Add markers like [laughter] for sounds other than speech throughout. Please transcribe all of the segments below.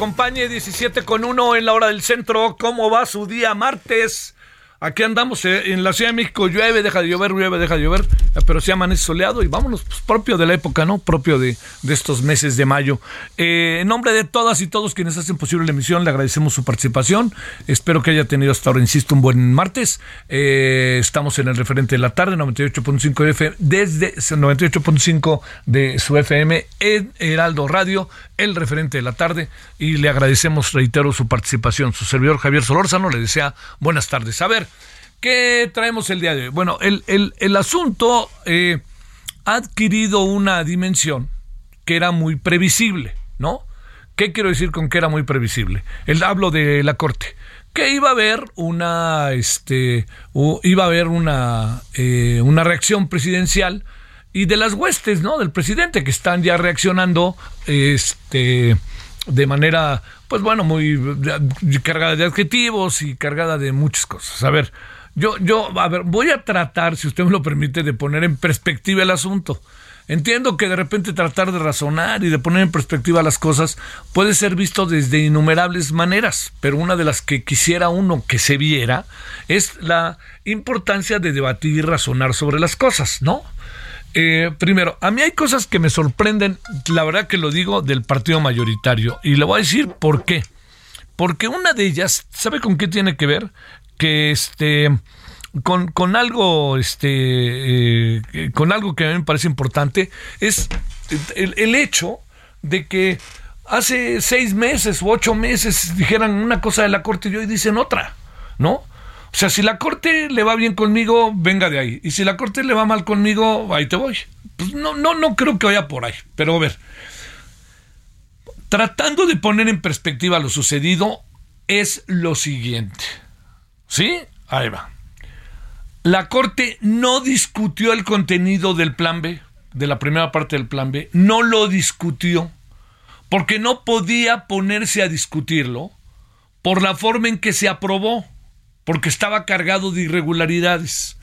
Acompañe 17 con 1 en la hora del centro. ¿Cómo va su día martes? Aquí andamos eh, en la Ciudad de México, llueve, deja de llover, llueve, deja de llover, eh, pero se amanece soleado y vámonos, pues, propio de la época, ¿no? Propio de, estos meses de mayo. Eh, en nombre de todas y todos quienes hacen posible la emisión, le agradecemos su participación. Espero que haya tenido hasta ahora, insisto, un buen martes. Estamos en el referente de la tarde, 98.5 FM, desde 98.5 de su FM en Heraldo Radio, el referente de la tarde, y le agradecemos, reitero, su participación. Su servidor Javier Solórzano le desea buenas tardes. A ver, ¿qué traemos el día de hoy? Bueno, el, el- el asunto eh, ha adquirido una dimensión que era muy previsible, ¿no? ¿Qué quiero decir con que era muy previsible? El hablo de la corte. Que iba a haber una, este, iba a haber una, eh, una reacción presidencial y de las huestes, ¿no? Del presidente que están ya reaccionando, este, de manera, pues bueno, muy cargada de adjetivos y cargada de muchas cosas. A ver, yo, yo, a ver, voy a tratar, si usted me lo permite, de poner en perspectiva el asunto. Entiendo que de repente tratar de razonar y de poner en perspectiva las cosas puede ser visto desde innumerables maneras, pero una de las que quisiera uno que se viera es la importancia de debatir y razonar sobre las cosas, ¿no? Eh, primero, a mí hay cosas que me sorprenden, la verdad que lo digo, del partido mayoritario, y le voy a decir por qué. Porque una de ellas, ¿sabe con qué tiene que ver? Que este con, con algo este eh, con algo que a mí me parece importante es el, el hecho de que hace seis meses u ocho meses dijeran una cosa de la corte y hoy dicen otra, ¿no? O sea, si la corte le va bien conmigo, venga de ahí. Y si la corte le va mal conmigo, ahí te voy. Pues no, no, no creo que vaya por ahí. Pero a ver, tratando de poner en perspectiva lo sucedido, es lo siguiente. ¿Sí? Ahí va. La Corte no discutió el contenido del plan B, de la primera parte del plan B, no lo discutió, porque no podía ponerse a discutirlo por la forma en que se aprobó, porque estaba cargado de irregularidades.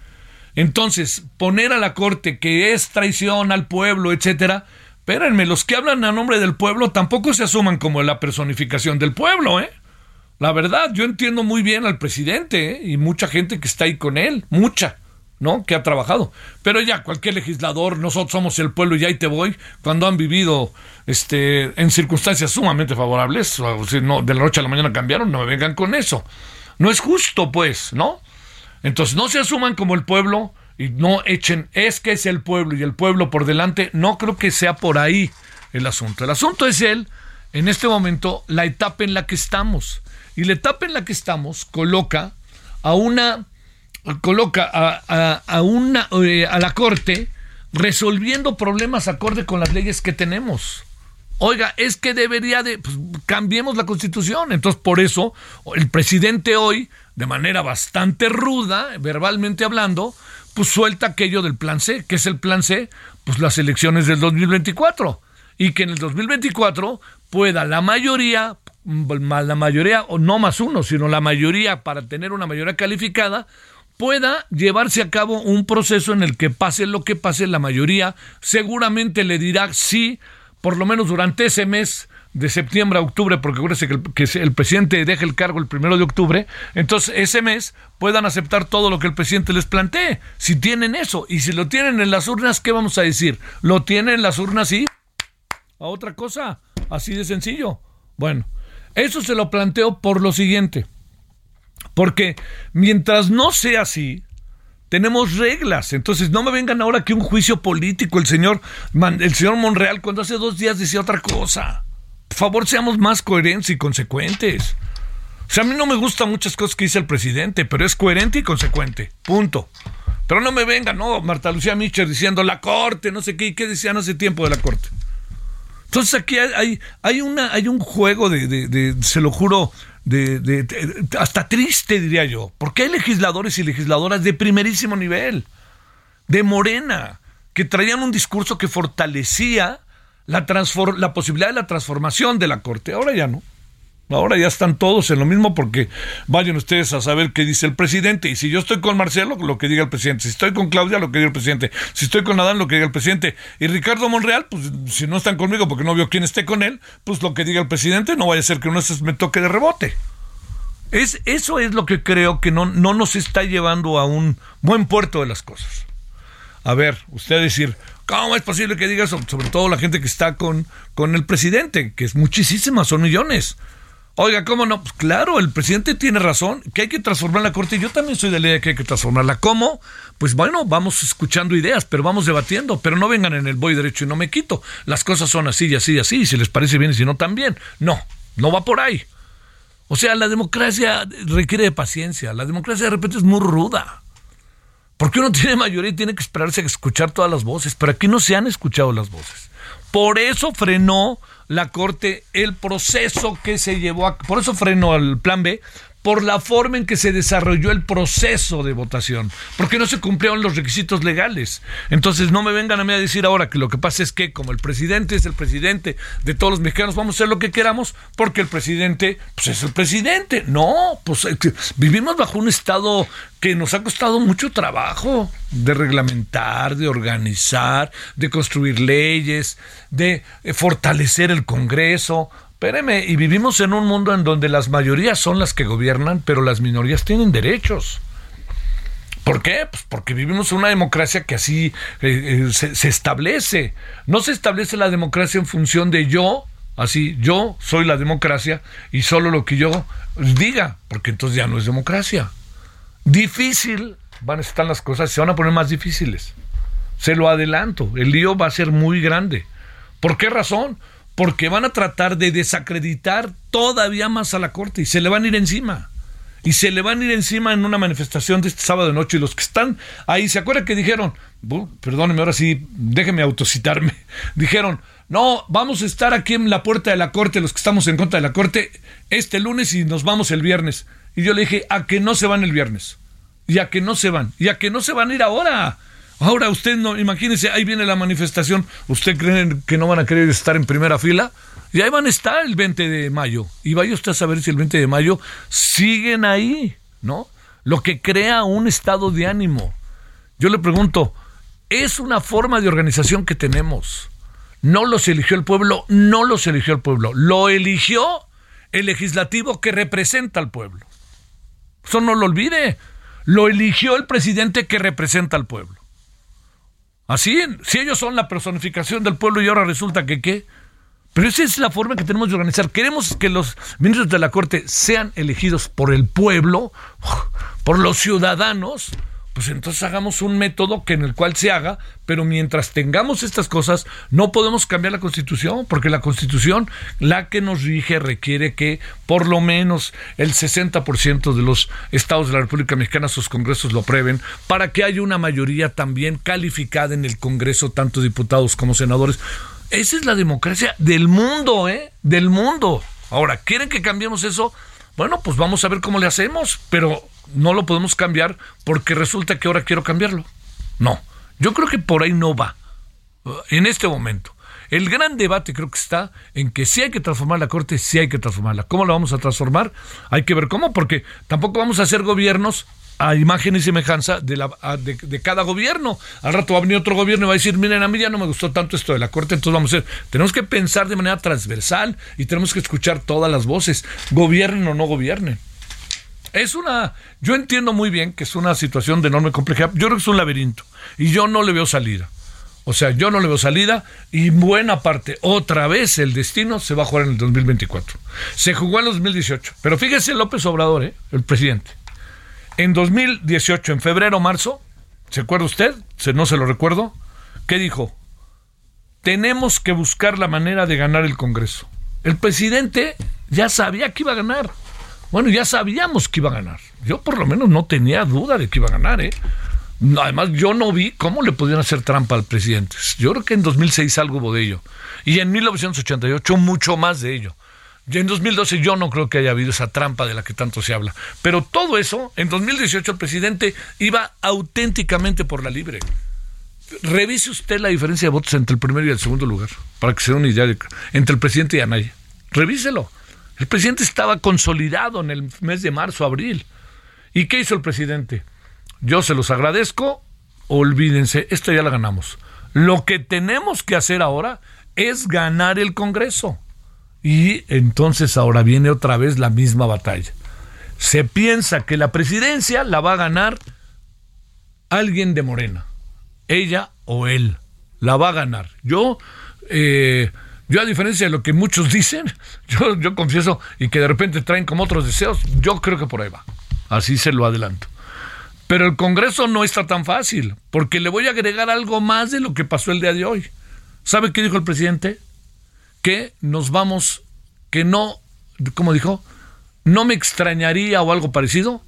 Entonces, poner a la Corte que es traición al pueblo, etcétera, espérenme, los que hablan a nombre del pueblo tampoco se asuman como la personificación del pueblo, ¿eh? La verdad, yo entiendo muy bien al presidente ¿eh? y mucha gente que está ahí con él, mucha, ¿no? Que ha trabajado. Pero ya, cualquier legislador, nosotros somos el pueblo y ahí te voy, cuando han vivido este, en circunstancias sumamente favorables, o si no, de la noche a la mañana cambiaron, no me vengan con eso. No es justo, pues, ¿no? Entonces, no se asuman como el pueblo y no echen, es que es el pueblo y el pueblo por delante, no creo que sea por ahí el asunto. El asunto es él, en este momento, la etapa en la que estamos. Y la etapa en la que estamos coloca a una coloca a, a- a una eh, a la corte resolviendo problemas acorde con las leyes que tenemos. Oiga, es que debería de, pues, cambiemos la constitución. Entonces, por eso, el presidente hoy, de manera bastante ruda, verbalmente hablando, pues suelta aquello del plan C. ¿Qué es el plan C? Pues las elecciones del 2024. Y que en el 2024 pueda la mayoría, la mayoría, o no más uno, sino la mayoría para tener una mayoría calificada, pueda llevarse a cabo un proceso en el que pase lo que pase, la mayoría seguramente le dirá sí, por lo menos durante ese mes de septiembre a octubre, porque acuérdense que el, que el presidente deja el cargo el primero de octubre, entonces ese mes puedan aceptar todo lo que el presidente les plantee, si tienen eso, y si lo tienen en las urnas, ¿qué vamos a decir? ¿Lo tienen en las urnas y a otra cosa? Así de sencillo. Bueno, eso se lo planteo por lo siguiente. Porque mientras no sea así, tenemos reglas. Entonces, no me vengan ahora que un juicio político. El señor, el señor Monreal, cuando hace dos días decía otra cosa. Por favor, seamos más coherentes y consecuentes. O sea, a mí no me gustan muchas cosas que dice el presidente, pero es coherente y consecuente. Punto. Pero no me vengan, no, Marta Lucía Mitchell diciendo la corte, no sé qué, qué decían hace tiempo de la corte. Entonces aquí hay, hay, una, hay un juego de se lo juro, de, hasta triste, diría yo, porque hay legisladores y legisladoras de primerísimo nivel, de Morena, que traían un discurso que fortalecía la, la posibilidad de la transformación de la Corte. Ahora ya no. Ahora ya están todos en lo mismo porque vayan ustedes a saber qué dice el presidente. Y si yo estoy con Marcelo, lo que diga el presidente. Si estoy con Claudia, lo que diga el presidente. Si estoy con Adán, lo que diga el presidente. Y Ricardo Monreal, pues si no están conmigo porque no veo quién esté con él, pues lo que diga el presidente no vaya a ser que uno me toque de rebote. Es, eso es lo que creo que no, no nos está llevando a un buen puerto de las cosas. A ver, usted decir, ¿cómo es posible que diga eso? Sobre todo la gente que está con, con el presidente, que es muchísima, son millones. Oiga, ¿cómo no? Pues claro, el presidente tiene razón, que hay que transformar la Corte. Yo también soy de la idea que hay que transformarla. ¿Cómo? Pues bueno, vamos escuchando ideas, pero vamos debatiendo. Pero no vengan en el voy derecho y no me quito. Las cosas son así y así y así. Y si les parece bien y si no, también. No, no va por ahí. O sea, la democracia requiere de paciencia. La democracia de repente es muy ruda. Porque uno tiene mayoría y tiene que esperarse a escuchar todas las voces. Pero aquí no se han escuchado las voces. Por eso frenó la Corte el proceso que se llevó a... Por eso frenó el plan B, por la forma en que se desarrolló el proceso de votación, porque no se cumplieron los requisitos legales. Entonces no me vengan a mí a decir ahora que lo que pasa es que como el presidente es el presidente de todos los mexicanos, vamos a hacer lo que queramos porque el presidente pues es el presidente. No, pues vivimos bajo un estado que nos ha costado mucho trabajo de reglamentar, de organizar, de construir leyes, de eh, fortalecer el Congreso. Espéreme, y vivimos en un mundo en donde las mayorías son las que gobiernan, pero las minorías tienen derechos. ¿Por qué? Pues porque vivimos en una democracia que así eh, eh, se, establece. No se establece la democracia en función de yo, así, yo soy la democracia y solo lo que yo diga, porque entonces ya no es democracia. Difícil van a estar las cosas, se van a poner más difíciles. Se lo adelanto, el lío va a ser muy grande. ¿Por qué razón? Porque van a tratar de desacreditar todavía más a la Corte y se le van a ir encima. Y se le van a ir encima en una manifestación de este sábado de noche. Y los que están ahí, ¿se acuerdan que dijeron? perdóneme, ahora sí, déjeme autocitarme. [laughs] Dijeron, no, vamos a estar aquí en la puerta de la Corte, los que estamos en contra de la Corte, este lunes y nos vamos el viernes. Y yo le dije, a que no se van el viernes. Y a que no se van. Y a que no se van a ir ahora. Ahora usted no, imagínese, ahí viene la manifestación. ¿Usted cree que no van a querer estar en primera fila? Y ahí van a estar el 20 de mayo. Y vaya usted a saber si el 20 de mayo siguen ahí, ¿no? Lo que crea un estado de ánimo. Yo le pregunto, es una forma de organización que tenemos. No los eligió el pueblo, no los eligió el pueblo. Lo eligió el legislativo que representa al pueblo. Eso no lo olvide. Lo eligió el presidente que representa al pueblo. Así, si ellos son la personificación del pueblo y ahora resulta que qué. Pero esa es la forma que tenemos de organizar. Queremos que los ministros de la Corte sean elegidos por el pueblo, por los ciudadanos, pues entonces hagamos un método que en el cual se haga, pero mientras tengamos estas cosas, no podemos cambiar la constitución, porque la constitución, la que nos rige, requiere que por lo menos el 60% de los estados de la República Mexicana, sus congresos lo aprueben, para que haya una mayoría también calificada en el Congreso, tanto diputados como senadores. Esa es la democracia del mundo, ¿eh? Del mundo. Ahora, ¿quieren que cambiemos eso? Bueno, pues vamos a ver cómo le hacemos, pero no lo podemos cambiar porque resulta que ahora quiero cambiarlo. No, yo creo que por ahí no va en este momento. El gran debate creo que está en que si hay que transformar la Corte, si hay que transformarla. ¿Cómo la vamos a transformar? Hay que ver cómo, porque tampoco vamos a hacer gobiernos a imagen y semejanza de, la, de, cada gobierno. Al rato va a venir otro gobierno y va a decir, miren, a mí ya no me gustó tanto esto de la Corte, entonces vamos a hacer, tenemos que pensar de manera transversal y tenemos que escuchar todas las voces, gobiernen o no gobiernen. Es una, yo entiendo muy bien que es una situación de enorme complejidad. Yo creo que es un laberinto y yo no le veo salida. O sea, yo no le veo salida y buena parte, otra vez el destino se va a jugar en el 2024. Se jugó en el 2018, pero fíjese López Obrador, ¿eh? el presidente. En 2018, en febrero, marzo, ¿se acuerda usted? No se lo recuerdo. ¿Qué dijo? Tenemos que buscar la manera de ganar el Congreso. El presidente ya sabía que iba a ganar. Bueno, ya sabíamos que iba a ganar. Yo por lo menos no tenía duda de que iba a ganar, ¿eh? Además, yo no vi cómo le podían hacer trampa al presidente. Yo creo que en 2006 algo hubo de ello. Y en 1988 mucho más de ello. Y en 2012 yo no creo que haya habido esa trampa de la que tanto se habla. Pero todo eso, en 2018 el presidente iba auténticamente por la libre. Revise usted la diferencia de votos entre el primero y el segundo lugar, para que se dé una idea de, entre el presidente y Anaya. Revíselo. El presidente estaba consolidado en el mes de marzo, abril. ¿Y qué hizo el presidente? Yo se los agradezco, olvídense, esto ya la ganamos. Lo que tenemos que hacer ahora es ganar el Congreso. Y entonces ahora viene otra vez la misma batalla. Se piensa que la presidencia la va a ganar alguien de Morena, ella o él, la va a ganar. Yo eh, yo, a diferencia de lo que muchos dicen, [laughs] yo, confieso, y que de repente traen como otros deseos, yo creo que por ahí va. Así se lo adelanto. Pero el Congreso no está tan fácil, porque le voy a agregar algo más de lo que pasó el día de hoy. ¿Sabe qué dijo el presidente? Que nos vamos, que no, como dijo, no me extrañaría o algo parecido,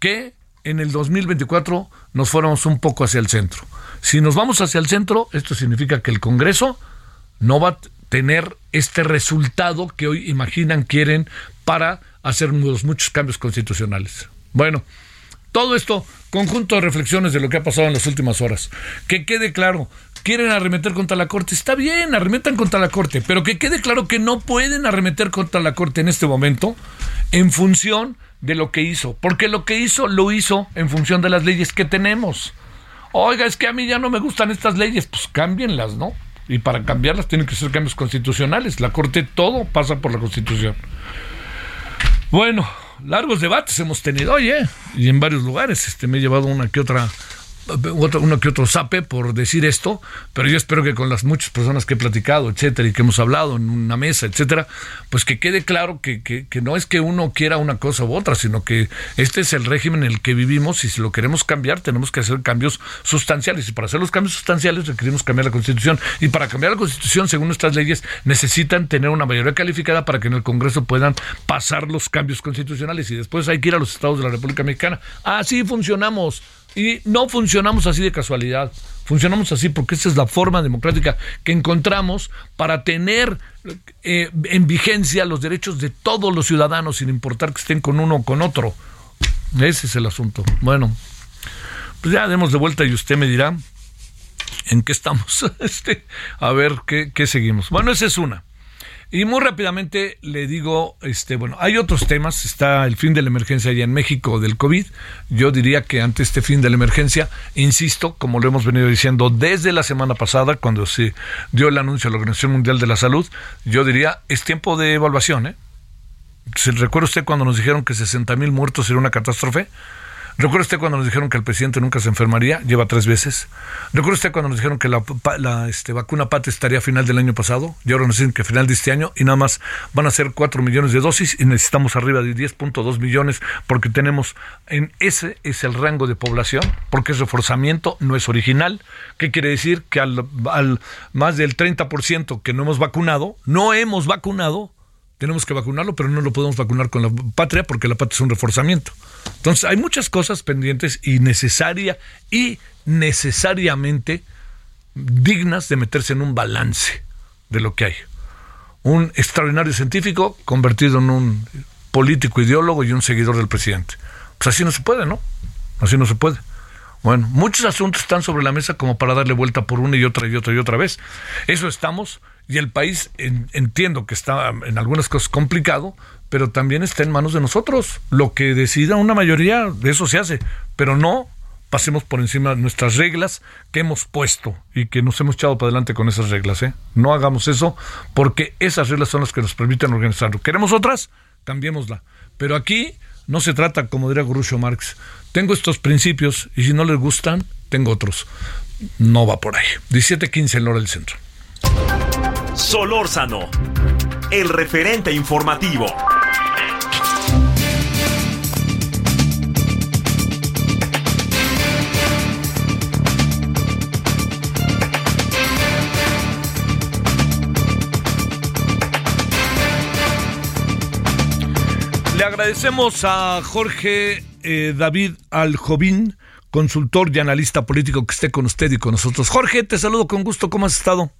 que en el 2024 nos fuéramos un poco hacia el centro. Si nos vamos hacia el centro, esto significa que el Congreso no va, tener este resultado que hoy imaginan quieren para hacer muchos cambios constitucionales. Bueno, todo esto, conjunto de reflexiones de lo que ha pasado en las últimas horas. Que quede claro, quieren arremeter contra la Corte, está bien, arremetan contra la Corte, pero que quede claro que no pueden arremeter contra la Corte en este momento en función de lo que hizo, porque lo que hizo lo hizo en función de las leyes que tenemos. Oiga, es que a mí ya no me gustan estas leyes, pues cámbienlas, ¿no? Y para cambiarlas tienen que ser cambios constitucionales. La Corte todo pasa por la Constitución. Bueno, largos debates hemos tenido hoy, ¿eh? Y en varios lugares. Este, me he llevado una que otra uno que otro sape por decir esto, pero yo espero que con las muchas personas que he platicado, etcétera, y que hemos hablado en una mesa, etcétera, pues que quede claro que, que, que, no es que uno quiera una cosa u otra, sino que este es el régimen en el que vivimos y si lo queremos cambiar tenemos que hacer cambios sustanciales y para hacer los cambios sustanciales requerimos cambiar la constitución y para cambiar la constitución según nuestras leyes necesitan tener una mayoría calificada para que en el Congreso puedan pasar los cambios constitucionales y después hay que ir a los estados de la República Mexicana. Así funcionamos. Y no funcionamos así de casualidad, funcionamos así porque esa es la forma democrática que encontramos para tener eh, en vigencia los derechos de todos los ciudadanos, sin importar que estén con uno o con otro. Ese es el asunto. Bueno, pues ya demos de vuelta y usted me dirá en qué estamos. [laughs] Este, a ver qué, qué seguimos. Bueno, esa es una. Y muy rápidamente le digo, este, bueno, hay otros temas, está el fin de la emergencia allá en México del COVID. Yo diría que ante este fin de la emergencia, insisto, como lo hemos venido diciendo desde la semana pasada, cuando se dio el anuncio a la Organización Mundial de la Salud, yo diría, es tiempo de evaluación, ¿eh? ¿Se recuerda usted cuando nos dijeron que 60 mil muertos era una catástrofe? ¿Recuerda usted cuando nos dijeron que el presidente nunca se enfermaría? Lleva tres veces. ¿Recuerda usted cuando nos dijeron que la, este, vacuna PAT estaría a final del año pasado? Y ahora nos dicen que a final de este año y nada más van a ser 4 millones de dosis y necesitamos arriba de 10.2 millones porque tenemos, en ese es el rango de población, porque es reforzamiento, no es original. ¿Qué quiere decir? Que al, más del 30% que no hemos vacunado, no hemos vacunado, tenemos que vacunarlo, pero no lo podemos vacunar con la patria porque la patria es un reforzamiento. Entonces, hay muchas cosas pendientes y necesaria y necesariamente dignas de meterse en un balance de lo que hay. Un extraordinario científico convertido en un político ideólogo y un seguidor del presidente. Pues así no se puede, ¿no? Así no se puede. Bueno, muchos asuntos están sobre la mesa como para darle vuelta por una y otra y otra y otra vez. Eso estamos y el país entiendo que está en algunas cosas complicado, pero también está en manos de nosotros. Lo que decida una mayoría, de eso se hace, pero no pasemos por encima de nuestras reglas que hemos puesto y que nos hemos echado para adelante con esas reglas. ¿eh? No hagamos eso porque esas reglas son las que nos permiten organizarlo. ¿Queremos otras? Cambiémosla. Pero aquí no se trata, como diría Groucho Marx, tengo estos principios y si no les gustan, tengo otros. No va por ahí. 17.15 en hora del centro. Solórzano, el referente informativo. Le agradecemos a Jorge eh, David Aljovín, consultor y analista político que esté con usted y con nosotros. Jorge, te saludo con gusto. ¿Cómo has estado?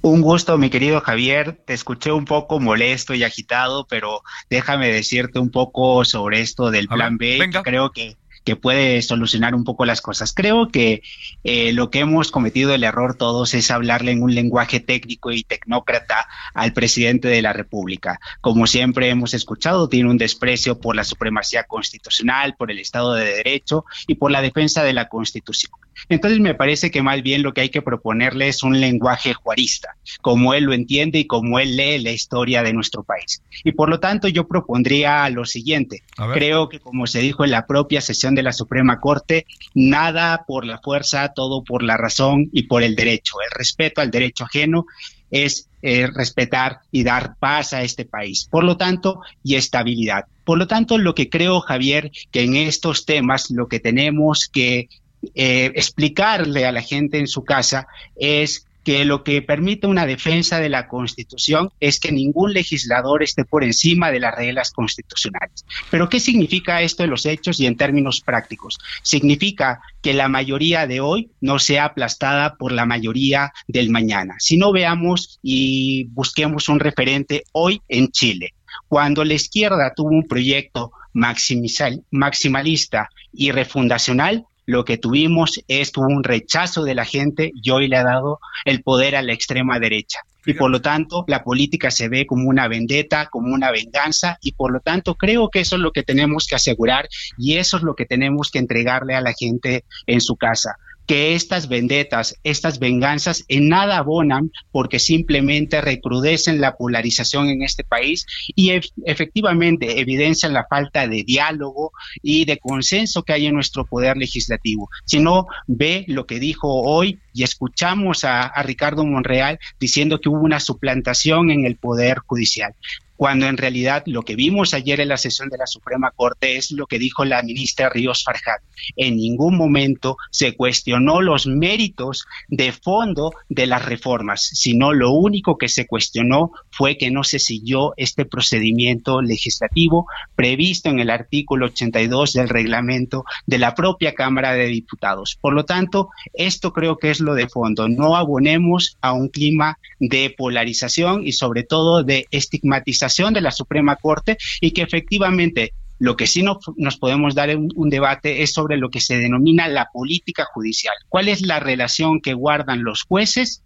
Un gusto, mi querido Javier. Te escuché un poco molesto y agitado, pero déjame decirte un poco sobre esto del plan B. creo que que puede solucionar un poco las cosas. Creo que eh, lo que hemos cometido el error todos es hablarle en un lenguaje técnico y tecnócrata al presidente de la República. Como siempre hemos escuchado, tiene un desprecio por la supremacía constitucional, por el Estado de Derecho y por la defensa de la Constitución. Entonces me parece que más bien lo que hay que proponerle es un lenguaje juarista, como él lo entiende y como él lee la historia de nuestro país. Y por lo tanto yo propondría lo siguiente. Creo que como se dijo en la propia sesión de la Suprema Corte, nada por la fuerza, todo por la razón y por el derecho. El respeto al derecho ajeno es eh, respetar y dar paz a este país. Por lo tanto, y estabilidad. Por lo tanto, lo que creo, Javier, que en estos temas lo que tenemos que eh, explicarle a la gente en su casa es que lo que permite una defensa de la Constitución es que ningún legislador esté por encima de las reglas constitucionales. Pero ¿qué significa esto en los hechos y en términos prácticos? Significa que la mayoría de hoy no sea aplastada por la mayoría del mañana. Si no veamos y busquemos un referente hoy en Chile. Cuando la izquierda tuvo un proyecto maximalista y refundacional, lo que tuvimos es un rechazo de la gente y hoy le ha dado el poder a la extrema derecha. Y por lo tanto, la política se ve como una vendetta, como una venganza, y por lo tanto creo que eso es lo que tenemos que asegurar y eso es lo que tenemos que entregarle a la gente en su casa que estas vendetas, estas venganzas en nada abonan porque simplemente recrudecen la polarización en este país y efectivamente evidencian la falta de diálogo y de consenso que hay en nuestro poder legislativo. Si no, ve lo que dijo hoy y escuchamos a, Ricardo Monreal diciendo que hubo una suplantación en el poder judicial cuando en realidad lo que vimos ayer en la sesión de la Suprema Corte es lo que dijo la ministra Ríos Farjat. En ningún momento se cuestionó los méritos de fondo de las reformas, sino lo único que se cuestionó fue que no se siguió este procedimiento legislativo previsto en el artículo 82 del reglamento de la propia Cámara de Diputados. Por lo tanto, esto creo que es de fondo. No abonemos a un clima de polarización y sobre todo de estigmatización de la Suprema Corte y que efectivamente lo que sí no, nos podemos dar un, un, debate es sobre lo que se denomina la política judicial. ¿Cuál es la relación que guardan los jueces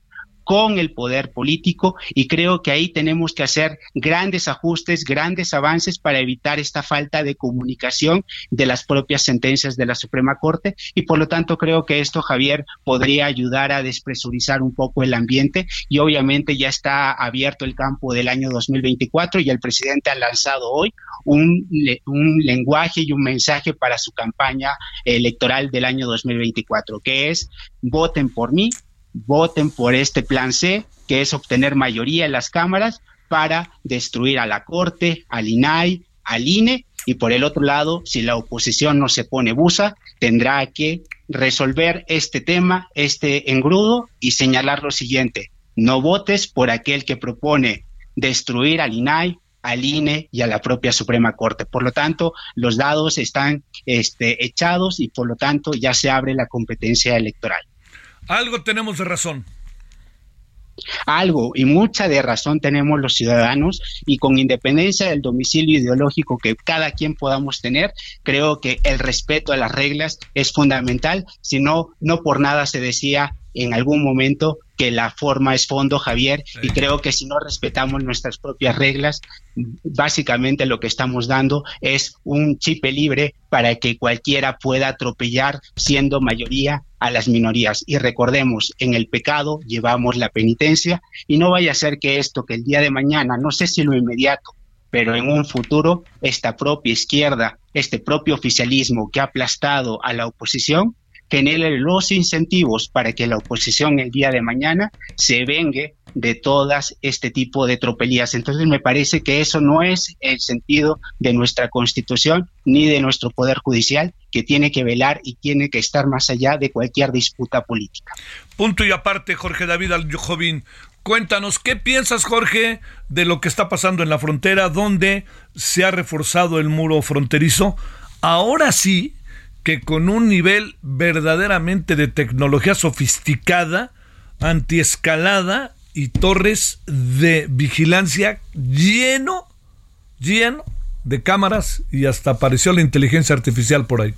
con el poder político y creo que ahí tenemos que hacer grandes ajustes, grandes avances para evitar esta falta de comunicación de las propias sentencias de la Suprema Corte. Y por lo tanto creo que esto, Javier, podría ayudar a despresurizar un poco el ambiente. Y obviamente ya está abierto el campo del año 2024 y el presidente ha lanzado hoy un, un lenguaje y un mensaje para su campaña electoral del año 2024, que es voten por mí, voten por este plan C, que es obtener mayoría en las cámaras para destruir a la Corte, al INAI, al INE, y por el otro lado, si la oposición no se pone busa, tendrá que resolver este tema, este engrudo, y señalar lo siguiente, no votes por aquel que propone destruir al INAI, al INE y a la propia Suprema Corte. Por lo tanto, los dados están este, echados y por lo tanto ya se abre la competencia electoral. Algo tenemos de razón. Algo y mucha de razón tenemos los ciudadanos y con independencia del domicilio ideológico que cada quien podamos tener, creo que el respeto a las reglas es fundamental, si no, no por nada se decía en algún momento que la forma es fondo, Javier, y creo que si no respetamos nuestras propias reglas, básicamente lo que estamos dando es un chip libre para que cualquiera pueda atropellar siendo mayoría a las minorías. Y recordemos, en el pecado llevamos la penitencia y no vaya a ser que esto, que el día de mañana, no sé si lo inmediato, pero en un futuro, esta propia izquierda, este propio oficialismo que ha aplastado a la oposición, genere los incentivos para que la oposición el día de mañana se vengue de todas este tipo de tropelías. Entonces me parece que eso no es el sentido de nuestra constitución ni de nuestro poder judicial que tiene que velar y tiene que estar más allá de cualquier disputa política. Punto y aparte, Jorge David Aljovín. Cuéntanos, ¿qué piensas, Jorge, de lo que está pasando en la frontera, donde se ha reforzado el muro fronterizo? Ahora sí, que con un nivel verdaderamente de tecnología sofisticada, antiescalada y torres de vigilancia lleno, lleno de cámaras y hasta apareció la inteligencia artificial por ahí.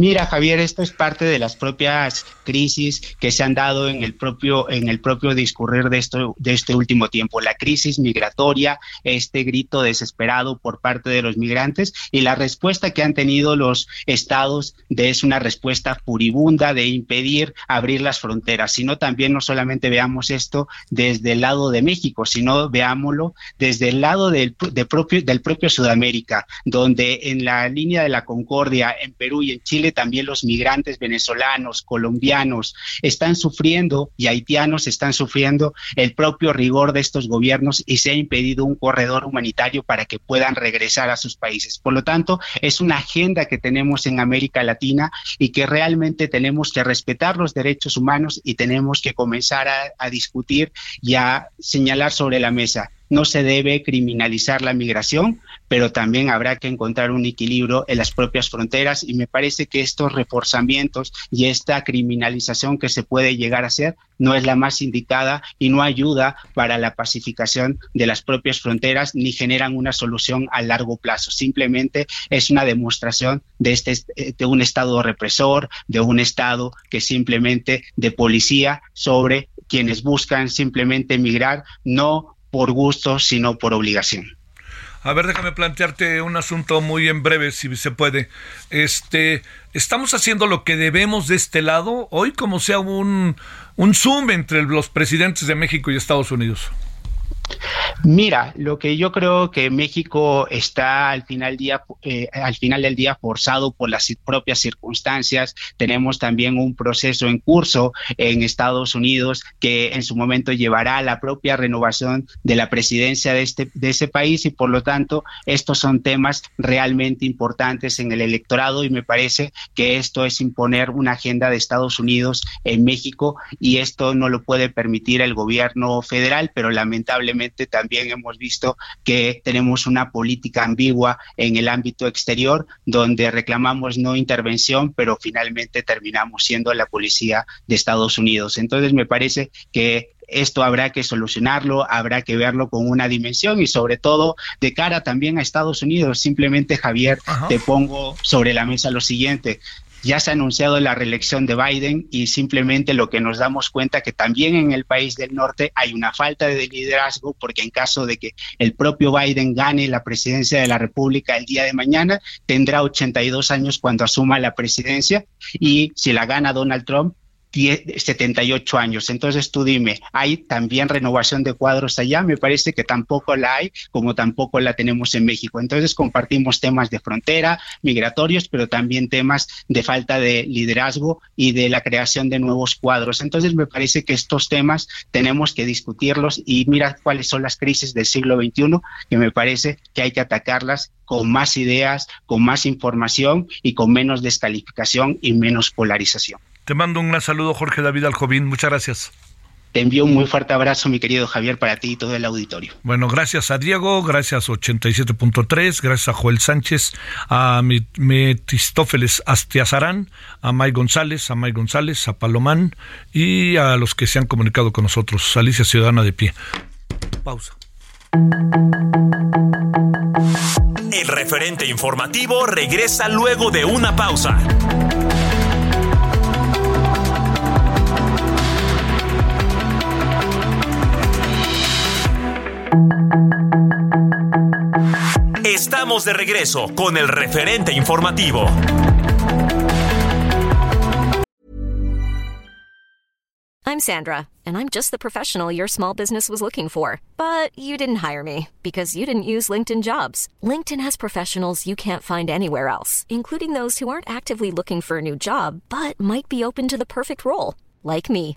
Mira, Javier, esto es parte de las propias crisis que se han dado en el propio en el propio discurrir de esto de este último tiempo, la crisis migratoria, este grito desesperado por parte de los migrantes y la respuesta que han tenido los estados de es una respuesta furibunda de impedir abrir las fronteras, sino también no solamente veamos esto desde el lado de México, sino veámoslo desde el lado del, propio del propio Sudamérica, donde en la línea de la Concordia en Perú y en Chile también los migrantes venezolanos, colombianos están sufriendo y haitianos están sufriendo el propio rigor de estos gobiernos y se ha impedido un corredor humanitario para que puedan regresar a sus países. Por lo tanto, es una agenda que tenemos en América Latina y que realmente tenemos que respetar los derechos humanos y tenemos que comenzar a, a discutir y a señalar sobre la mesa no se debe criminalizar la migración, pero también habrá que encontrar un equilibrio en las propias fronteras y me parece que estos reforzamientos y esta criminalización que se puede llegar a hacer no es la más indicada y no ayuda para la pacificación de las propias fronteras ni generan una solución a largo plazo. Simplemente es una demostración de, este, de un Estado represor, de un Estado que simplemente de policía sobre quienes buscan simplemente emigrar, no por gusto, sino por obligación. A ver, déjame plantearte un asunto muy en breve, si se puede. Este, estamos haciendo lo que debemos de este lado hoy, como sea un, un zoom entre los presidentes de México y Estados Unidos. Mira, lo que yo creo que México está al final, día, eh, al final del día forzado por las propias circunstancias. Tenemos también un proceso en curso en Estados Unidos que en su momento llevará a la propia renovación de la presidencia de, este, de ese país y por lo tanto estos son temas realmente importantes en el electorado y me parece que esto es imponer una agenda de Estados Unidos en México y esto no lo puede permitir el gobierno federal, pero lamentablemente también hemos visto que tenemos una política ambigua en el ámbito exterior donde reclamamos no intervención, pero finalmente terminamos siendo la policía de Estados Unidos. Entonces me parece que esto habrá que solucionarlo, habrá que verlo con una dimensión y sobre todo de cara también a Estados Unidos. Simplemente, Javier, te pongo sobre la mesa lo siguiente ya se ha anunciado la reelección de Biden y simplemente lo que nos damos cuenta que también en el país del norte hay una falta de liderazgo porque en caso de que el propio Biden gane la presidencia de la República el día de mañana, tendrá 82 años cuando asuma la presidencia. Y si la gana Donald Trump, 78 años. Entonces tú dime, ¿hay también renovación de cuadros allá? Me parece que tampoco la hay, como tampoco la tenemos en México. Entonces compartimos temas de frontera, migratorios, pero también temas de falta de liderazgo y de la creación de nuevos cuadros. Entonces me parece que estos temas tenemos que discutirlos y mira cuáles son las crisis del siglo XXI, que me parece que hay que atacarlas con más ideas, con más información y con menos descalificación y menos polarización. Te mando un gran saludo, Jorge David Aljovín. Muchas gracias. Te envío un muy fuerte abrazo, mi querido Javier, para ti y todo el auditorio. Bueno, gracias a Diego, gracias a 87.3, gracias a Joel Sánchez, a Metistófeles Astiazarán, a May González, a May González, a Palomán y a los que se han comunicado con nosotros. Alicia Ciudadana de Pie. Pausa. El referente informativo regresa luego de una pausa. Estamos de regreso con el referente informativo. I'm Sandra, and I'm just the professional your small business was looking for. But you didn't hire me because you didn't use LinkedIn jobs. LinkedIn has professionals you can't find anywhere else, including those who aren't actively looking for a new job but might be open to the perfect role, like me.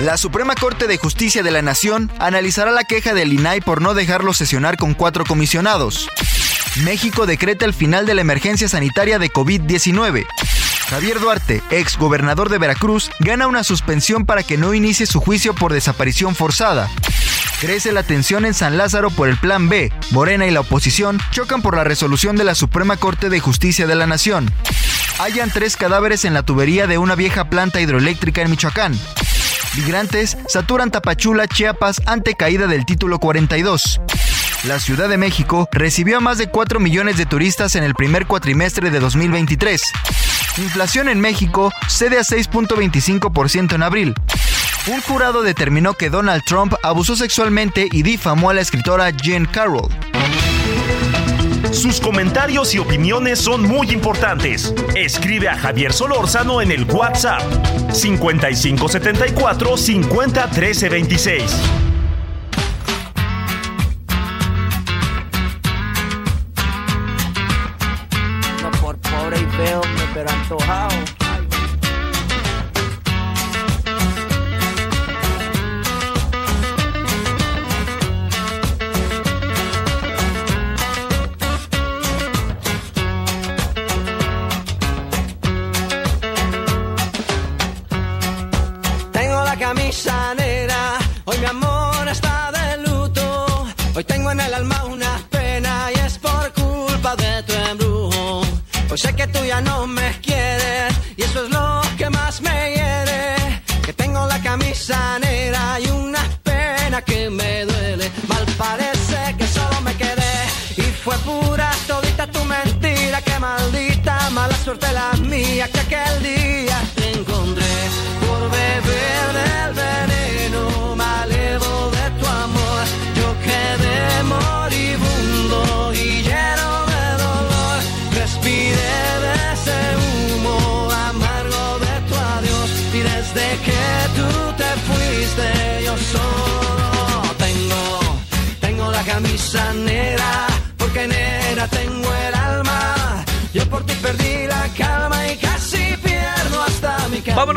La Suprema Corte de Justicia de la Nación analizará la queja del INAI por no dejarlo sesionar con cuatro comisionados. México decreta el final de la emergencia sanitaria de COVID-19. Javier Duarte, ex gobernador de Veracruz, gana una suspensión para que no inicie su juicio por desaparición forzada. Crece la tensión en San Lázaro por el Plan B. Morena y la oposición chocan por la resolución de la Suprema Corte de Justicia de la Nación. Hallan tres cadáveres en la tubería de una vieja planta hidroeléctrica en Michoacán. Migrantes saturan Tapachula, Chiapas ante caída del título 42. La Ciudad de México recibió a más de 4 millones de turistas en el primer cuatrimestre de 2023. Inflación en México cede a 6.25% en abril. Un jurado determinó que Donald Trump abusó sexualmente y difamó a la escritora Jean Carroll. Sus comentarios y opiniones son muy importantes. Escribe a Javier Solórzano en el WhatsApp 5574 50 26. No por pobre y feo, pero antojado.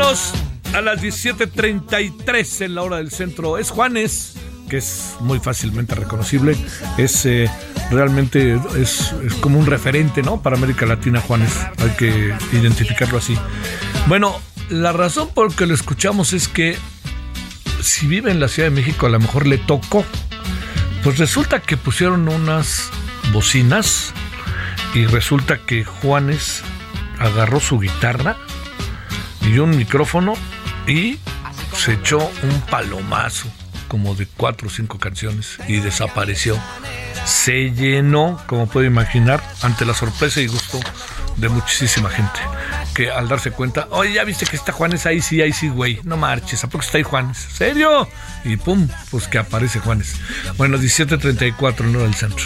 A las 17.33 en la hora del centro. Es Juanes, que es muy fácilmente reconocible. Es eh, realmente es, como un referente, ¿no? Para América Latina, Juanes. Hay que identificarlo así. Bueno, la razón por que lo escuchamos es que si vive en la Ciudad de México, a lo mejor le tocó. Pues resulta que pusieron unas bocinas y resulta que Juanes agarró su guitarra y un micrófono y se echó un palomazo como de cuatro o cinco canciones y desapareció. Se llenó, como puede imaginar, ante la sorpresa y gusto de muchísima gente. Que al darse cuenta, oye, ya viste que está Juanes ahí, sí, ahí sí, güey. No marches, ¿a poco está ahí Juanes? ¿Serio? Y pum, pues que aparece Juanes. Bueno, 17.34 en hora del centro.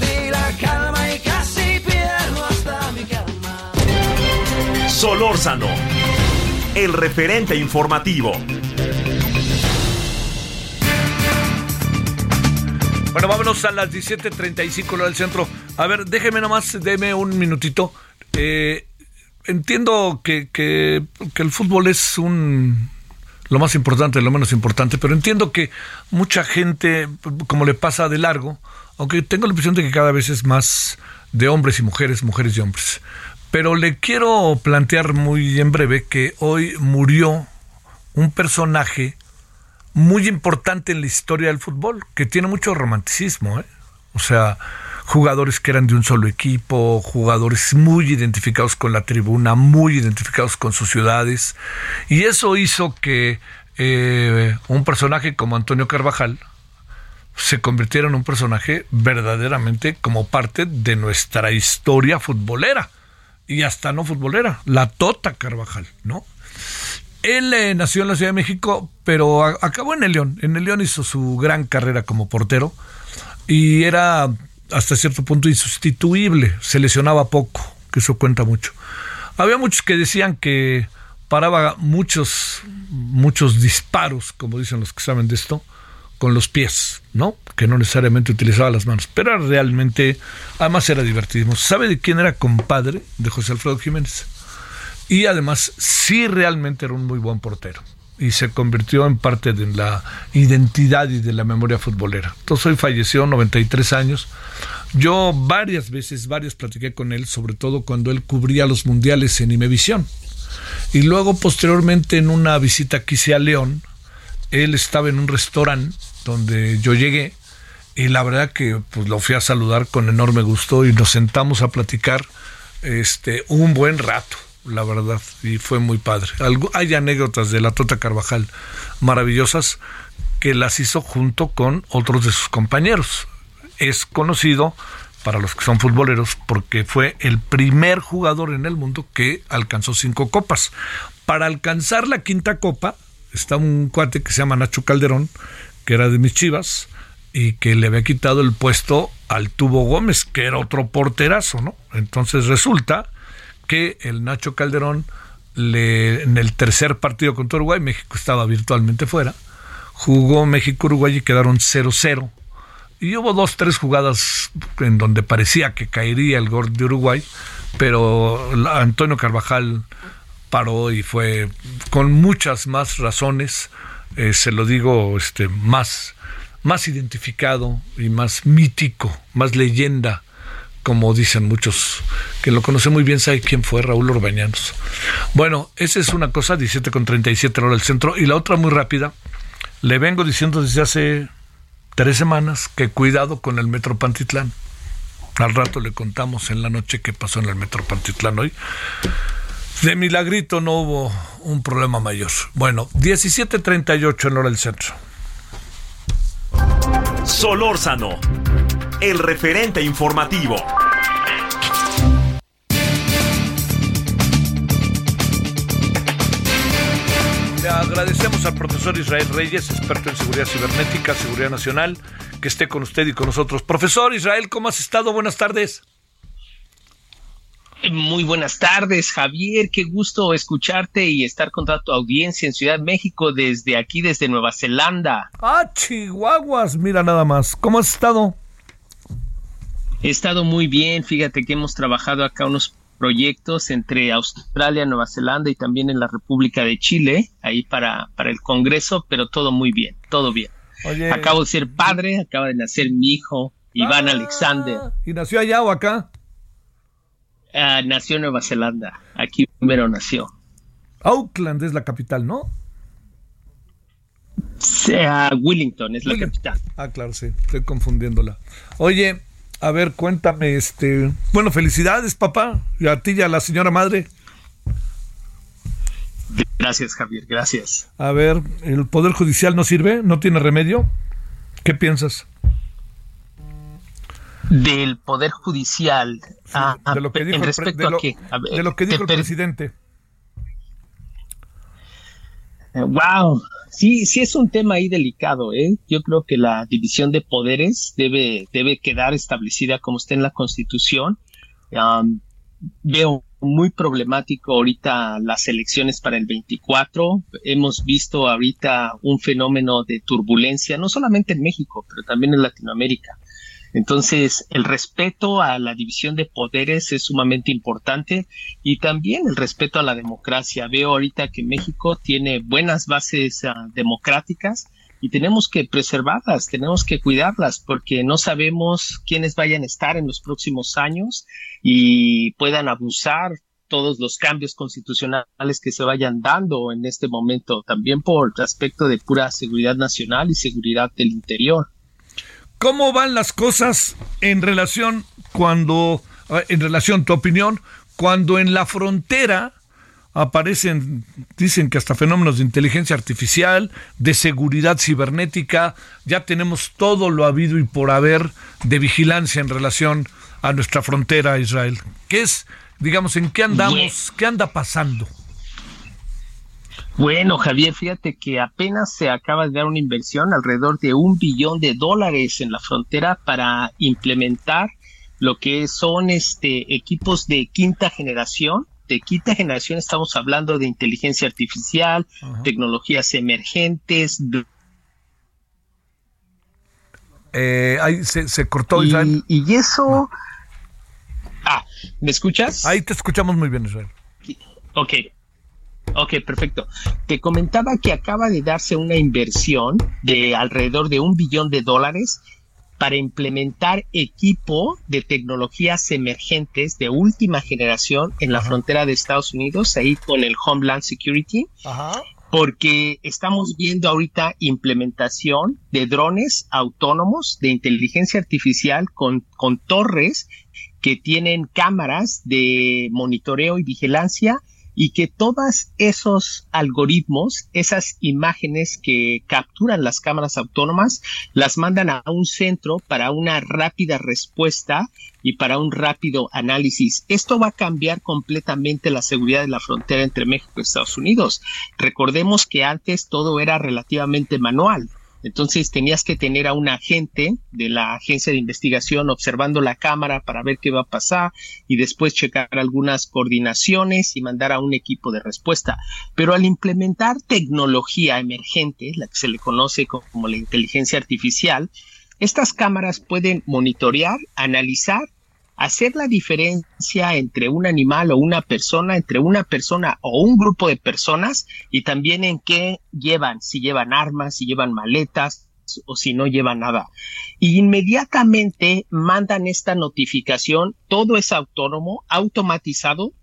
Solórzano, el referente informativo. Bueno, vámonos a las 17.35 lo del centro. A ver, déjeme nomás, deme un minutito. Eh, entiendo que, que, que, el fútbol es un lo más importante, lo menos importante, pero entiendo que mucha gente, como le pasa de largo, aunque tengo la impresión de que cada vez es más de hombres y mujeres, mujeres y hombres. Pero le quiero plantear muy en breve que hoy murió un personaje muy importante en la historia del fútbol, que tiene mucho romanticismo, ¿eh? o sea, jugadores que eran de un solo equipo, jugadores muy identificados con la tribuna, muy identificados con sus ciudades, y eso hizo que eh, un personaje como Antonio Carvajal se convirtiera en un personaje verdaderamente como parte de nuestra historia futbolera, y hasta no futbolera, la Tota Carvajal, ¿no? Él eh, nació en la Ciudad de México, pero acabó en el León. En el León hizo su gran carrera como portero y era hasta cierto punto insustituible, se lesionaba poco, que eso cuenta mucho. Había muchos que decían que paraba muchos, muchos disparos, como dicen los que saben de esto, con los pies, ¿no? Que no necesariamente utilizaba las manos, pero realmente, además era divertidísimo. ¿Sabe de quién era compadre? De José Alfredo Jiménez. Y además, sí realmente era un muy buen portero y se convirtió en parte de la identidad y de la memoria futbolera. Entonces hoy falleció, 93 años. Yo varias veces, varias platiqué con él, sobre todo cuando él cubría los mundiales en Imevisión. Y luego posteriormente en una visita que hice a León, él estaba en un restaurante donde yo llegué y la verdad que pues lo fui a saludar con enorme gusto y nos sentamos a platicar este un buen rato la verdad, y fue muy padre. hay anécdotas de la Tota Carvajal maravillosas que las hizo junto con otros de sus compañeros. Es conocido para los que son futboleros porque fue el primer jugador en el mundo que alcanzó cinco copas. Para alcanzar la quinta copa está un cuate que se llama Nacho Calderón, que era de mis chivas, y que le había quitado el puesto al Tubo Gómez, que era otro porterazo, ¿no? Entonces resulta que el Nacho Calderón le, en el tercer partido contra Uruguay, México estaba virtualmente fuera, jugó México-Uruguay y quedaron 0-0. Y hubo dos, tres jugadas en donde parecía que caería el gol de Uruguay, pero Antonio Carvajal paró y fue con muchas más razones, eh, se lo digo, este, más, más identificado y más mítico, más leyenda como dicen muchos que lo conocen muy bien, sabe quién fue Raúl Orbañanos. Bueno, esa es una cosa, 17 con 37 hora del centro. Y la otra muy rápida, le vengo diciendo desde hace tres semanas que cuidado con el Metro Pantitlán. Al rato le contamos en la noche qué pasó en el Metro Pantitlán hoy. De milagrito no hubo un problema mayor. Bueno, 17.38 en hora del centro. Solórzano el referente informativo. agradecemos al profesor Israel Reyes, experto en seguridad cibernética, seguridad nacional, que esté con usted y con nosotros. Profesor Israel, ¿cómo has estado? Buenas tardes. Muy buenas tardes, Javier. Qué gusto escucharte y estar con toda tu audiencia en Ciudad México desde aquí, desde Nueva Zelanda. Ah, Chihuahuas, mira nada más. ¿Cómo has estado? He estado muy bien. Fíjate que hemos trabajado acá unos proyectos entre Australia, Nueva Zelanda y también en la República de Chile, ahí para, para el Congreso, pero todo muy bien, todo bien. Acabo de ser padre, acaba de nacer mi hijo, Iván ah, Alexander. ¿Y nació allá o acá? Ah, nació en Nueva Zelanda, aquí primero nació. Auckland es la capital, ¿no? Sea Wellington es la capital. Ah, claro, sí, estoy confundiéndola. Oye, a ver, cuéntame, este, bueno, felicidades, papá, y a ti y a la señora madre. Gracias, Javier, gracias. A ver, ¿el Poder Judicial no sirve? ¿No tiene remedio? ¿Qué piensas? Del Poder Judicial. de lo que dijo, el, presidente. wow, sí, sí es un tema ahí delicado, ¿eh? Yo creo que la división de poderes debe, debe quedar establecida como está en la Constitución. veo muy problemático ahorita las elecciones para el 24. Hemos visto ahorita un fenómeno de turbulencia, no solamente en México, pero también en Latinoamérica. Entonces, el respeto a la división de poderes es sumamente importante y también el respeto a la democracia. Veo ahorita que México tiene buenas bases ah, democráticas y tenemos que preservarlas, tenemos que cuidarlas porque no sabemos quiénes vayan a estar en los próximos años y puedan abusar todos los cambios constitucionales que se vayan dando en este momento, también por aspecto de pura seguridad nacional y seguridad del interior. ¿Cómo van las cosas en relación cuando, en relación, tu opinión, cuando en la frontera aparecen, dicen que hasta fenómenos de inteligencia artificial, de seguridad cibernética, ya tenemos todo lo habido y por haber de vigilancia en relación a nuestra frontera Israel. ¿Qué es, digamos, en qué andamos, qué anda pasando? Bueno, Javier, fíjate que apenas se acaba de dar una inversión alrededor de un billón de dólares en la frontera para implementar lo que son este equipos de quinta generación. De quinta generación estamos hablando de inteligencia artificial, tecnologías emergentes. Eh, ahí se, cortó Israel. Y, eso. Ah, ¿me escuchas? Ahí te escuchamos muy bien, Israel. Ok. Ok, perfecto. Te comentaba que acaba de darse una inversión de alrededor de un billón de dólares para implementar equipo de tecnologías emergentes de última generación en la frontera de Estados Unidos, ahí con el Homeland Security, porque estamos viendo ahorita implementación de drones autónomos de inteligencia artificial con, con torres que tienen cámaras de monitoreo y vigilancia y que todos esos algoritmos, esas imágenes que capturan las cámaras autónomas, las mandan a un centro para una rápida respuesta y para un rápido análisis. Esto va a cambiar completamente la seguridad de la frontera entre México y Estados Unidos. Recordemos que antes todo era relativamente manual. Entonces tenías que tener a un agente de la agencia de investigación observando la cámara para ver qué va a pasar y después checar algunas coordinaciones y mandar a un equipo de respuesta. Pero al implementar tecnología emergente, la que se le conoce como la inteligencia artificial, estas cámaras pueden monitorear, analizar hacer la diferencia entre un animal o una persona, entre una persona o un grupo de personas y también en qué llevan, si llevan armas, si llevan maletas o si no llevan nada. Y inmediatamente mandan esta notificación, todo es autónomo, automatizado,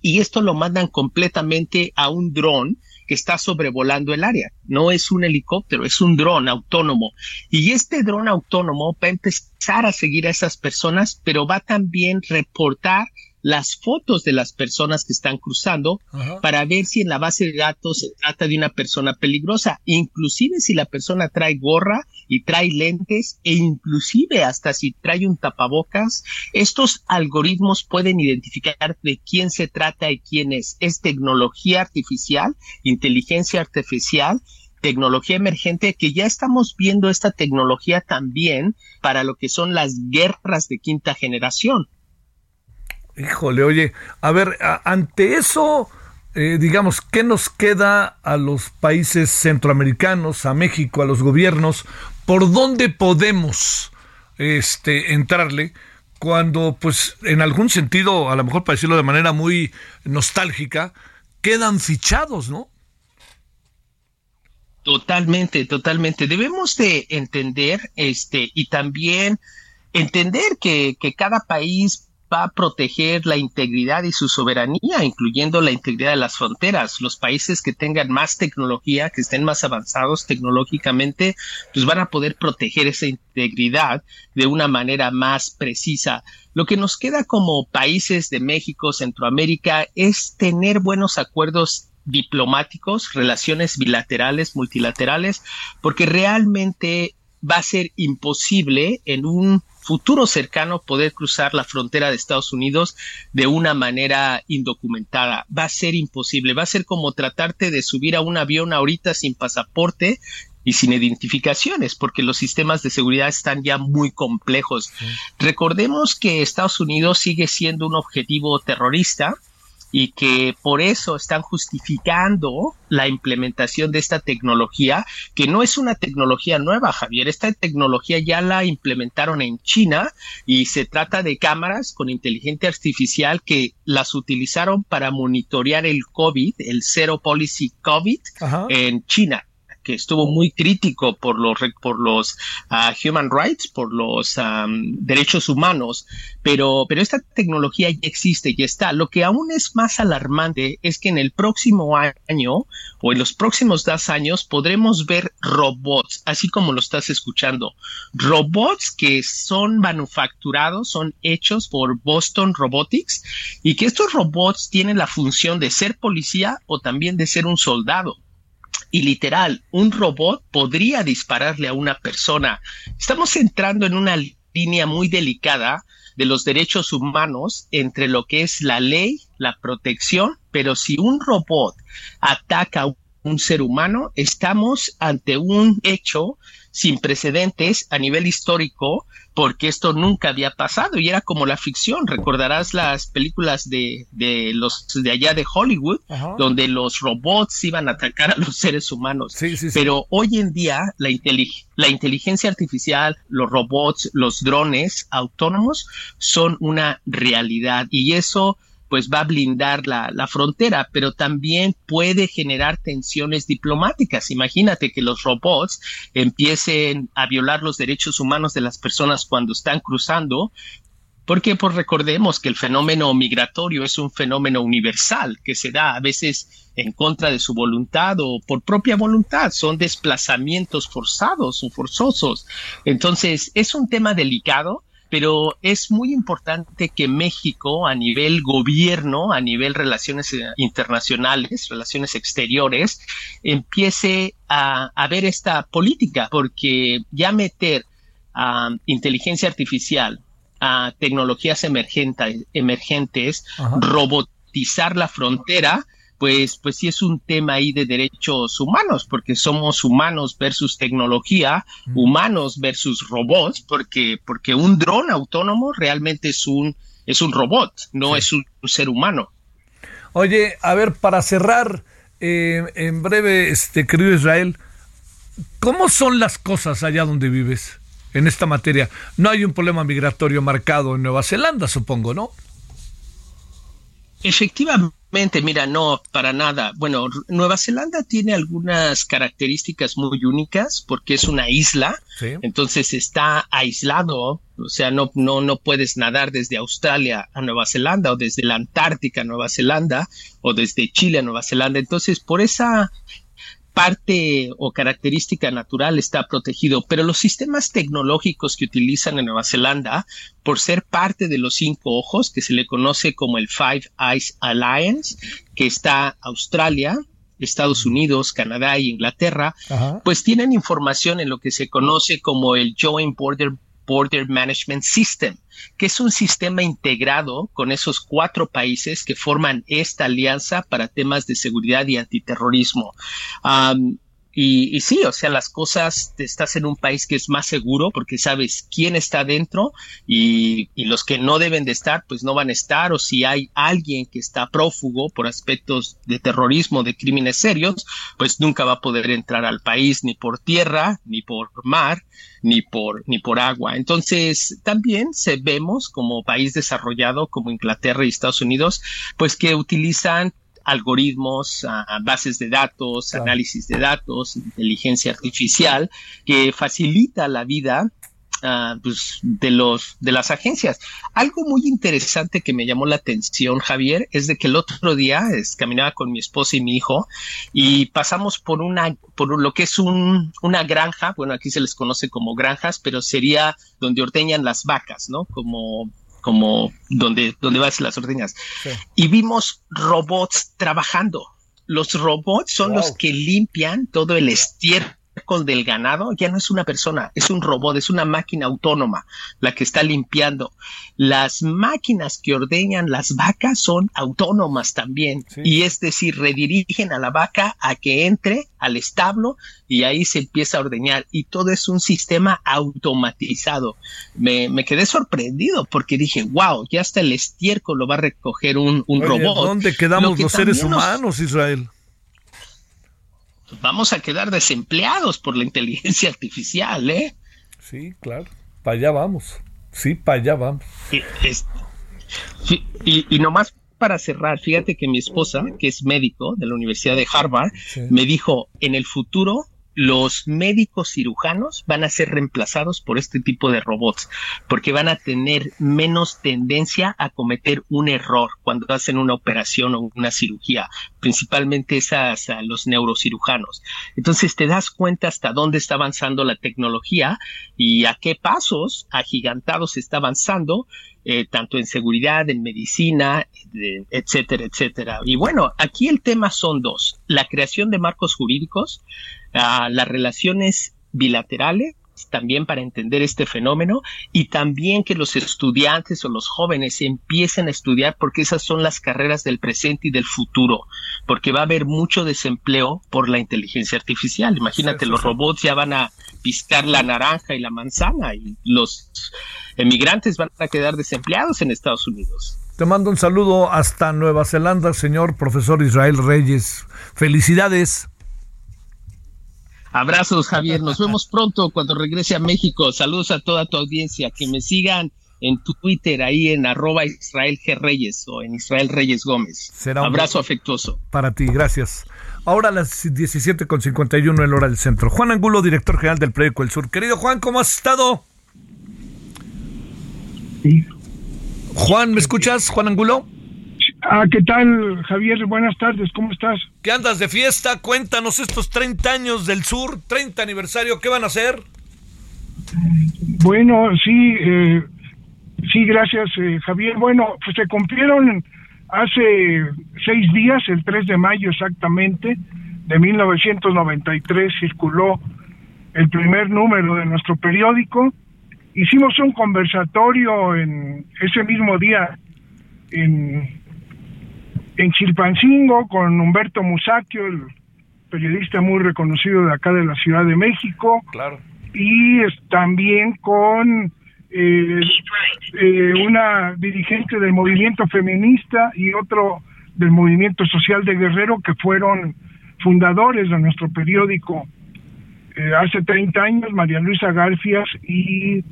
y esto lo mandan completamente a un dron que está sobrevolando el área. No es un helicóptero, es un dron autónomo. Y este dron autónomo va a empezar a seguir a esas personas, pero va también reportar las fotos de las personas que están cruzando para ver si en la base de datos se trata de una persona peligrosa, inclusive si la persona trae gorra y trae lentes e inclusive hasta si trae un tapabocas, estos algoritmos pueden identificar de quién se trata y quién es. Es tecnología artificial, inteligencia artificial tecnología emergente que ya estamos viendo esta tecnología también para lo que son las guerras de quinta generación. Híjole, oye, a ver, ante eso, eh, digamos, ¿qué nos queda a los países centroamericanos, a México, a los gobiernos? ¿Por dónde podemos este, entrarle? cuando, pues, en algún sentido, a lo mejor para decirlo de manera muy nostálgica, quedan fichados, ¿no? Totalmente, totalmente. Debemos de entender, este, y también entender que, que cada país va a proteger la integridad y su soberanía, incluyendo la integridad de las fronteras. Los países que tengan más tecnología, que estén más avanzados tecnológicamente, pues van a poder proteger esa integridad de una manera más precisa. Lo que nos queda como países de México, Centroamérica, es tener buenos acuerdos diplomáticos, relaciones bilaterales, multilaterales, porque realmente va a ser imposible en un futuro cercano poder cruzar la frontera de Estados Unidos de una manera indocumentada. Va a ser imposible, va a ser como tratarte de subir a un avión ahorita sin pasaporte y sin identificaciones, porque los sistemas de seguridad están ya muy complejos. Recordemos que Estados Unidos sigue siendo un objetivo terrorista, y que por eso están justificando la implementación de esta tecnología, que no es una tecnología nueva, Javier. Esta tecnología ya la implementaron en China y se trata de cámaras con inteligencia artificial que las utilizaron para monitorear el COVID, el Zero Policy COVID en China que estuvo muy crítico por los, por los ah, human rights, por los derechos humanos, pero, pero esta tecnología ya existe, ya está. Lo que aún es más alarmante es que en el próximo año o en los próximos dos años podremos ver robots, así como lo estás escuchando, robots que son manufacturados, son hechos por Boston Robotics y que estos robots tienen la función de ser policía o también de ser un soldado y literal, un robot podría dispararle a una persona. Estamos entrando en una línea muy delicada de los derechos humanos entre lo que es la ley, la protección, pero si un robot ataca a un ser humano, estamos ante un hecho sin precedentes a nivel histórico porque esto nunca había pasado y era como la ficción. Recordarás las películas de, de los de allá de Hollywood, donde los robots iban a atacar a los seres humanos. Pero hoy en día la, la inteligencia artificial, los robots, los drones autónomos son una realidad y eso pues va a blindar la, la, frontera, pero también puede generar tensiones diplomáticas. Imagínate que los robots empiecen a violar los derechos humanos de las personas cuando están cruzando, porque pues recordemos que el fenómeno migratorio es un fenómeno universal que se da a veces en contra de su voluntad o por propia voluntad, son desplazamientos forzados o forzosos. Entonces, es un tema delicado pero es muy importante que México a nivel gobierno, a nivel relaciones eh, internacionales, relaciones exteriores, empiece a, ver esta política, porque ya meter a inteligencia artificial, a tecnologías emergentes, emergentes robotizar la frontera, pues, pues sí es un tema ahí de derechos humanos, porque somos humanos versus tecnología, humanos versus robots, porque, porque un dron autónomo realmente es un, es un robot, no es un, ser humano. Oye, a ver, para cerrar, eh, en breve, este querido Israel, ¿cómo son las cosas allá donde vives en esta materia? No hay un problema migratorio marcado en Nueva Zelanda, supongo, ¿no? Efectivamente, mira, no, para nada. Bueno, Nueva Zelanda tiene algunas características muy únicas porque es una isla, entonces está aislado, o sea, no, no, no puedes nadar desde Australia a Nueva Zelanda o desde la Antártica a Nueva Zelanda o desde Chile a Nueva Zelanda. Entonces, por esa parte o característica natural está protegido, pero los sistemas tecnológicos que utilizan en Nueva Zelanda, por ser parte de los cinco ojos, que se le conoce como el Five Eyes Alliance, que está Australia, Estados Unidos, Canadá y Inglaterra, pues tienen información en lo que se conoce como el Joint Border Border Management System, que es un sistema integrado con esos cuatro países que forman esta alianza para temas de seguridad y antiterrorismo. Y, sí, o sea, las cosas, estás en un país que es más seguro porque sabes quién está dentro y, y, los que no deben de estar, pues no van a estar, o si hay alguien que está prófugo por aspectos de terrorismo, de crímenes serios, pues nunca va a poder entrar al país ni por tierra, ni por mar, ni por, ni por agua. Entonces, también se vemos como país desarrollado como Inglaterra y Estados Unidos, pues que utilizan algoritmos, bases de datos, análisis de datos, inteligencia artificial, que facilita la vida pues, de los de las agencias. Algo muy interesante que me llamó la atención, Javier, es de que el otro día es, caminaba con mi esposa y mi hijo y pasamos por una por lo que es un, una granja, bueno, aquí se les conoce como granjas, pero sería donde ordeñan las vacas, ¿no? Como como donde, donde vas las ordeñas. Y vimos robots trabajando. Los robots son los que limpian todo el estiércol del ganado ya no es una persona, es un robot, es una máquina autónoma la que está limpiando. Las máquinas que ordeñan las vacas son autónomas también y es decir, redirigen a la vaca a que entre al establo y ahí se empieza a ordeñar y todo es un sistema automatizado. Me, quedé sorprendido porque dije, wow, ya hasta el estiércol lo va a recoger un, robot. ¿Dónde quedamos los seres humanos, Israel? Vamos a quedar desempleados por la inteligencia [laughs] artificial, ¿eh? Sí, claro, para allá vamos. Sí, para allá vamos. Y, y, nomás para cerrar, fíjate que mi esposa, que es médico de la Universidad de Harvard, me dijo, en el futuro los médicos cirujanos van a ser reemplazados por este tipo de robots, porque van a tener menos tendencia a cometer un error cuando hacen una operación o una cirugía, principalmente esas a los neurocirujanos. Entonces te das cuenta hasta dónde está avanzando la tecnología y a qué pasos agigantados está avanzando eh, tanto en seguridad, en medicina, etcétera, etcétera. Y bueno, aquí el tema son dos, la creación de marcos jurídicos, ah, las relaciones bilaterales también para entender este fenómeno y también que los estudiantes o los jóvenes empiecen a estudiar porque esas son las carreras del presente y del futuro, porque va a haber mucho desempleo por la inteligencia artificial. Imagínate, los robots ya van a piscar la naranja y la manzana y los emigrantes van a quedar desempleados en Estados Unidos. Te mando un saludo hasta Nueva Zelanda, señor profesor Israel Reyes. Felicidades. Abrazos, Javier. Nos [laughs] vemos pronto cuando regrese a México. Saludos a toda tu audiencia. Que me sigan en Twitter, ahí en arroba Israel G. Reyes o en Israel Reyes Gómez. Será Abrazo afectuoso. Para ti, gracias. Ahora a las 17.51 en hora del centro. Juan Angulo, director general del Proyecto El Sur. Querido Juan, ¿cómo has estado? Sí. Juan, ¿me escuchas, Juan Angulo? Ah, ¿qué tal, Javier? Buenas tardes, ¿cómo estás? ¿Qué andas de fiesta? Cuéntanos estos 30 años del sur, 30 aniversario, ¿qué van a hacer? Bueno, sí, eh, sí, gracias, eh, Javier. Bueno, pues se cumplieron hace seis días, el 3 de mayo exactamente, de 1993, circuló el primer número de nuestro periódico. Hicimos un conversatorio en ese mismo día en en Chilpancingo con Humberto Musacchio, el periodista muy reconocido de acá de la Ciudad de México. Claro. Y también con eh, eh, una dirigente del movimiento feminista y otro del movimiento social de Guerrero que fueron fundadores de nuestro periódico eh, hace 30 años, María Luisa Garfias y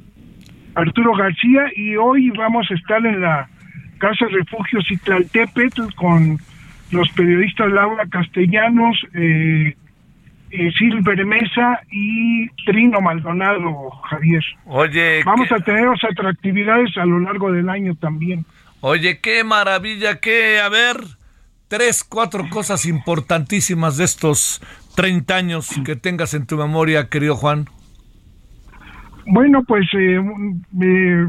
Arturo García, y hoy vamos a estar en la Casa Refugio Citlaltépetl con los periodistas Laura Castellanos, eh, eh, Silver Mesa y Trino Maldonado, Javier. Oye, vamos a tener otras actividades a lo largo del año también. Oye, qué maravilla, qué, a ver, tres, cuatro cosas importantísimas de estos 30 años que tengas en tu memoria, querido Juan. Bueno, pues eh, eh,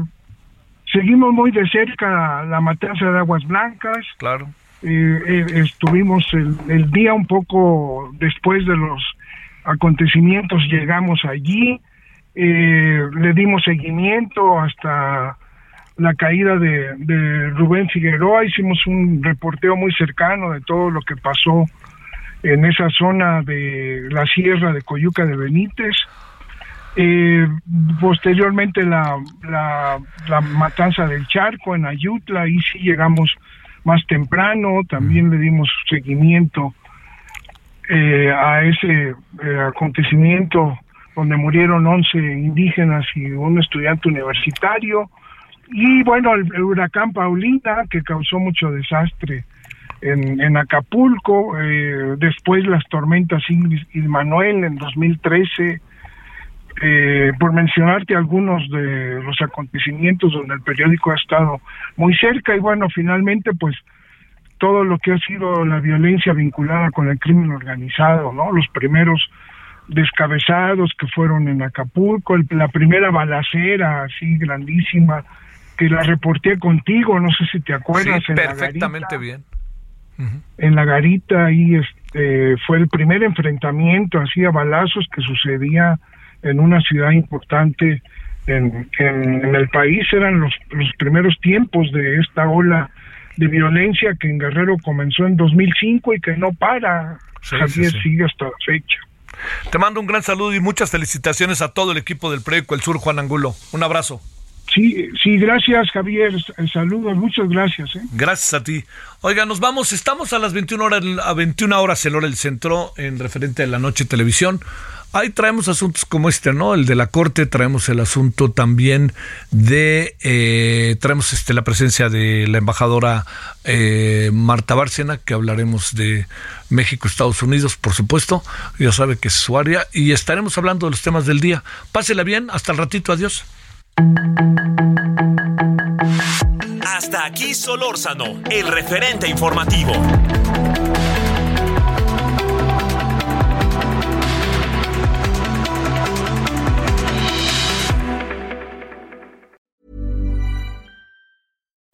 seguimos muy de cerca la matanza de Aguas Blancas. Claro. Eh, estuvimos el, día un poco después de los acontecimientos, llegamos allí, le dimos seguimiento hasta la caída de, de, Rubén Figueroa, hicimos un reporteo muy cercano de todo lo que pasó en esa zona de la sierra de Coyuca de Benítez. Eh, posteriormente la, la, matanza del charco en Ayutla, ahí sí llegamos más temprano, también le dimos seguimiento eh, a ese eh, acontecimiento donde murieron 11 indígenas y un estudiante universitario. Y bueno, el, huracán Paulina, que causó mucho desastre en, en Acapulco, después las tormentas Ingrid y Manuel en 2013, eh, por mencionarte algunos de los acontecimientos donde el periódico ha estado muy cerca y bueno, finalmente pues todo lo que ha sido la violencia vinculada con el crimen organizado, ¿no? Los primeros descabezados que fueron en Acapulco, la primera balacera así grandísima que la reporté contigo, no sé si te acuerdas. Sí, perfectamente bien. En la garita ahí este, fue el primer enfrentamiento así a balazos que sucedía en una ciudad importante en, en, el país. Eran los, los primeros tiempos de esta ola de violencia que en Guerrero comenzó en 2005 y que no para. Javier sigue hasta la fecha. Te mando un gran saludo y muchas felicitaciones a todo el equipo del Proyecto El Sur, Juan Angulo. Un abrazo. Sí, sí, gracias Javier. Saludos, muchas gracias. ¿eh? Gracias a ti. Oiga, nos vamos. Estamos a las 21 horas, a 21 horas el hora del centro en referente a la noche televisión. Ahí traemos asuntos como este, ¿no? El de la Corte, traemos el asunto también de, eh, traemos este, la presencia de la embajadora eh, Marta Bárcena, que hablaremos de México, Estados Unidos, por supuesto, ya sabe que es su área, y estaremos hablando de los temas del día. Pásela bien, hasta el ratito, adiós. Hasta aquí Solórzano, el referente informativo.